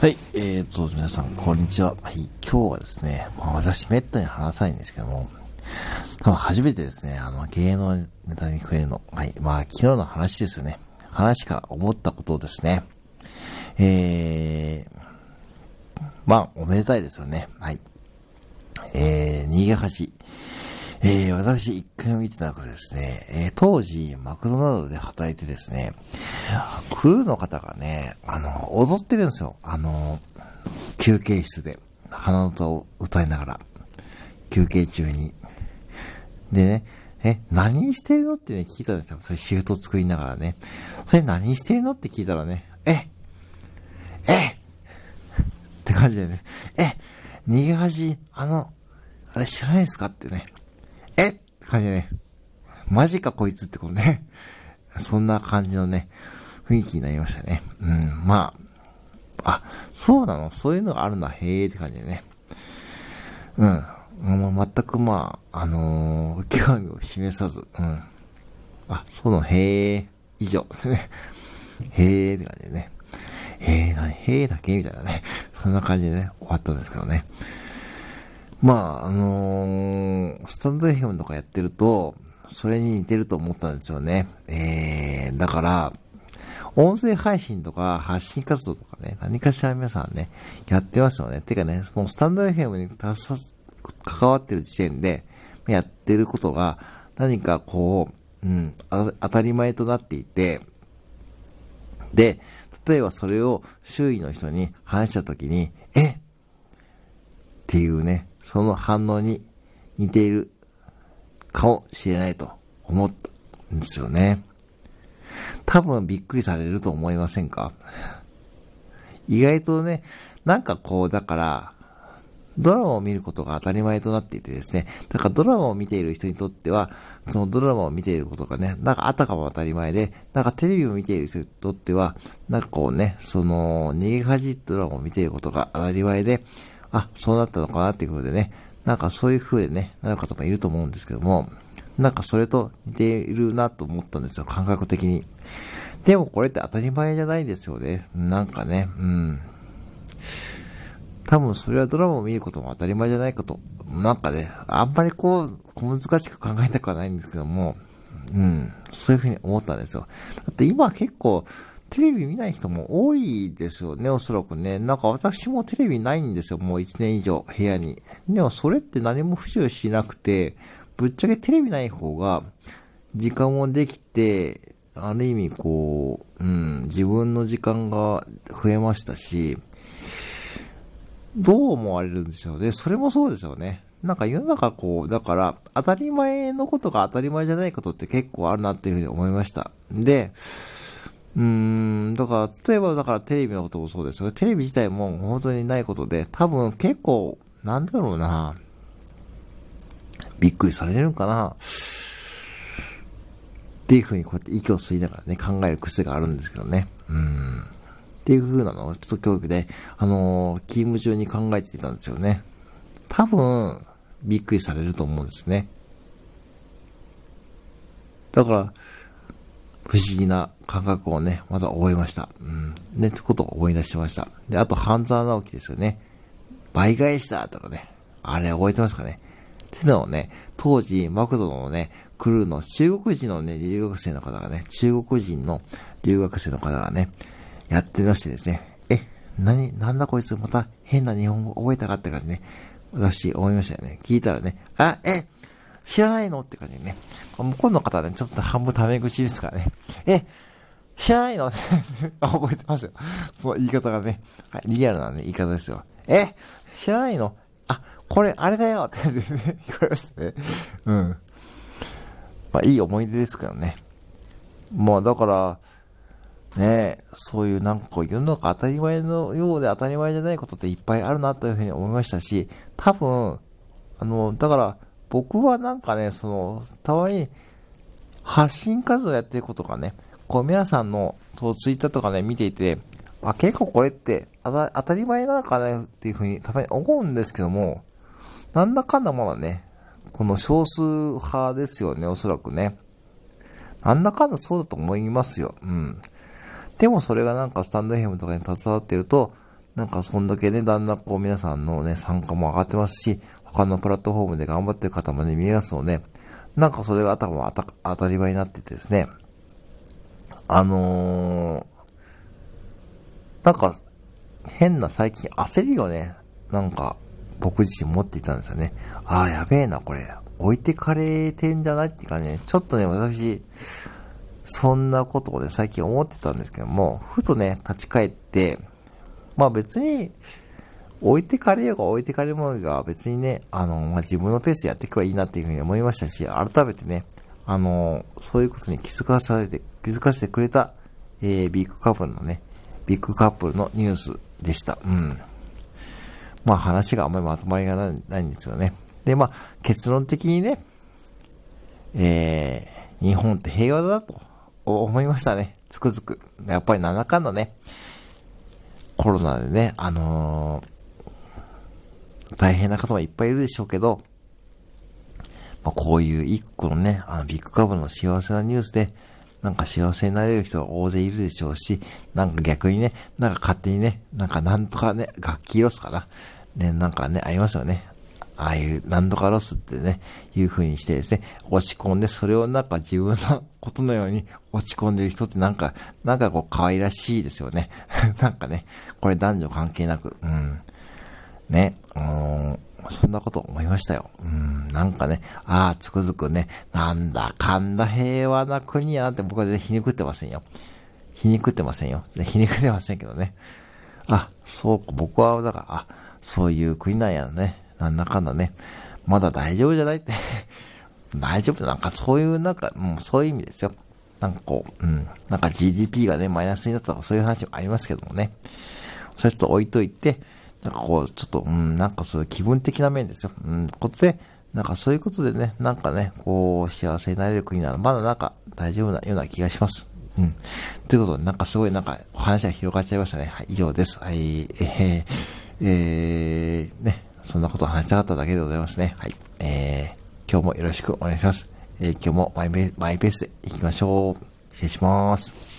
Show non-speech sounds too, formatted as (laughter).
はい、えーと、皆さん、こんにちは。はい、今日はですね、まあ、私、めったに話さないんですけども、多分初めてですね、あの、芸能ネタに触れるの。はい、まあ、昨日の話ですよね。話から思ったことをですね、えー、まあ、おめでたいですよね。はい。えー、逃げ恥。えー、私一回見てたことですね、えー、当時、マクドナルドで働いてですね、クルーの方がね、あの、踊ってるんですよ。あの、休憩室で、鼻歌を歌いながら、休憩中に。でね、え、何してるのってね、聞いたんですよ。それシフト作りながらね。それ何してるのって聞いたらね、ええって感じでね、え逃げ恥、あの、あれ知らないですかってね。え？って感じでね。マジかこいつってことね。そんな感じのね、雰囲気になりましたね。うん、まあ、あ、そうなの？そういうのがあるのはへえって感じでね。うん。もう全くまあ、あのー、興味を示さず、うん。あ、そうなの、へえ、以上ですね。(laughs) へえって感じでね。へえ、なに、へえだけ？みたいなね。そんな感じでね、終わったんですけどね。まあ、あのー、スタンド FM とかやってると、それに似てると思ったんですよね。えー、だから、音声配信とか発信活動とかね、何かしら皆さんね、やってますよね。てかね、もうスタンド FM に関わってる時点で、やってることが何かこう、うん、当たり前となっていて、で、例えばそれを周囲の人に話したときに、えっていうね、その反応に似ているかもしれないと思ったんですよね。多分びっくりされると思いませんか？意外とね、なんかこう、だから、ドラマを見ることが当たり前となっていてですね。だからドラマを見ている人にとっては、そのドラマを見ていることがね、なんかあたかも当たり前で、なんかテレビを見ている人にとっては、なんかこうね、その、逃げ恥ドラマを見ていることが当たり前で、あ、そうなったのかなっていうことでね、なんかそういう風でね、なる方もいると思うんですけども、なんかそれと似ているなと思ったんですよ、感覚的に。でもこれって当たり前じゃないんですよね。なんかね、うん。多分それはドラマを見ることも当たり前じゃないかと、なんかね、あんまりこう、小難しく考えたくはないんですけども、うん、そういうふうに思ったんですよ。だって今結構、テレビ見ない人も多いですよね、おそらくね。なんか私もテレビないんですよ、もう1年以上、部屋に。でもそれって何も不自由しなくて、ぶっちゃけテレビない方が、時間もできて、ある意味こう、うん、自分の時間が増えましたし、どう思われるんでしょうね。それもそうですよね。なんか世の中こう、だから、当たり前のことが当たり前じゃないことって結構あるなっていうふうに思いました。で、うーん、だから、例えばだからテレビのこともそうですよ。テレビ自体も本当にないことで、多分結構、なんだろうな、びっくりされるんかな、っていうふうにこうやって息を吸いながらね、考える癖があるんですけどね。うん。っていう風なのをちょっと教育で、あのー、勤務中に考えていたんですよね。多分、びっくりされると思うんですね。だから、不思議な感覚をね、また覚えました。うん。ね、ってことを思い出しました。で、あと、半沢直樹ですよね。倍返しだとかね。あれ覚えてますかね。ってのをね、当時、マクドのね、クルーの中国人のね、留学生の方がね、中国人の留学生の方がね、やってましてですね、え、何、なんだこいつまた変な日本語覚えたかって感じね、私思いましたよね。聞いたらね、あ、え、知らないの？って感じでね。向こうの方はね、ちょっと半分タメ口ですからね。え、知らないの？(laughs) 覚えてますよ。その言い方がね、はい、リアルなね、言い方ですよ。え、知らないの？あ、これ、あれだよって感じでね、言われましたね。うん。まあ、いい思い出ですからね。まあ、だから、ねそういうなんかこう世の中当たり前のようで当たり前じゃないことっていっぱいあるなというふうに思いましたし、多分、あの、だから僕はなんかね、その、たまに発信活動やってることがね、こう皆さんのそうツイッターとかね、見ていて、あ、結構これって当たり前なのかなっていうふうにたまに思うんですけども、なんだかんだまだね、この少数派ですよね、おそらくね。なんだかんだそうだと思いますよ。うん。でもそれがなんかスタンド FM とかに携わってると、なんかそんだけね、だんだんこう皆さんのね、参加も上がってますし、他のプラットフォームで頑張ってる方もね、見えますので、なんかそれが多分当たり前になっててですね、あのー、なんか、変な最近焦りをね、なんか、僕自身持っていたんですよね。ああ、やべえな、これ。置いてかれてんじゃないっていうかね、ちょっとね、私、そんなことをね、最近思ってたんですけども、ふとね、立ち返って、まあ別に、置いてかれようが置いてかれものが別にね、あの、まあ、自分のペースでやっていけばいいなっていうふうに思いましたし、改めてね、あの、そういうことに気づかされて、気づかせてくれた、えー、ビッグカップルのね、ビッグカップルのニュースでした。うん。まあ話があんまりまとまりがないんですよね。で、まあ結論的にね、えー、日本って平和だと思いましたね。つくづく。やっぱり7日のね、コロナでね、あのー、大変な方もいっぱいいるでしょうけど、まあ、こういう一個のね、あのビッグカップルの幸せなニュースで、なんか幸せになれる人が大勢いるでしょうし、なんか逆にね、なんか勝手にね、なんかなんとかね、ガッキーロスかな。ね、なんかね、ありますよね。ああいうなんとかロスってね、いう風にしてですね、落ち込んで、それをなんか自分のことのように落ち込んでる人ってなんか、なんかこう可愛らしいですよね。(laughs) なんかね、これ男女関係なく、うん。ね、うん、そんなこと思いましたよ。うん、なんかね、ああ、つくづくね、なんだかんだ平和な国やなって僕は全然皮肉ってませんよ。皮肉ってませんよ。皮肉ってませんけどね。あ、そうか、僕は、だから、あ、そういう国なんやね。なんだかんだね。まだ大丈夫じゃないって (laughs) 大丈夫なんかそういう、なんか、もうそういう意味ですよ。なんかこう、うん。なんか GDP がね、マイナスになったとかそういう話もありますけどもね。それちょっと置いといて、なんかこう、ちょっと、うん、なんかそういう気分的な面ですよ。うん、ことで、なんかそういうことでね、なんかね、こう、幸せになれる国なら、まだなんか大丈夫なような気がします。うん。ということで、なんかすごいなんかお話が広がっちゃいましたね。はい、以上です。はい、えー、えー、ね、そんなこと話したかっただけでございますね。はい。えー、今日もよろしくお願いします。えー、今日もマイペースで行きましょう。失礼します。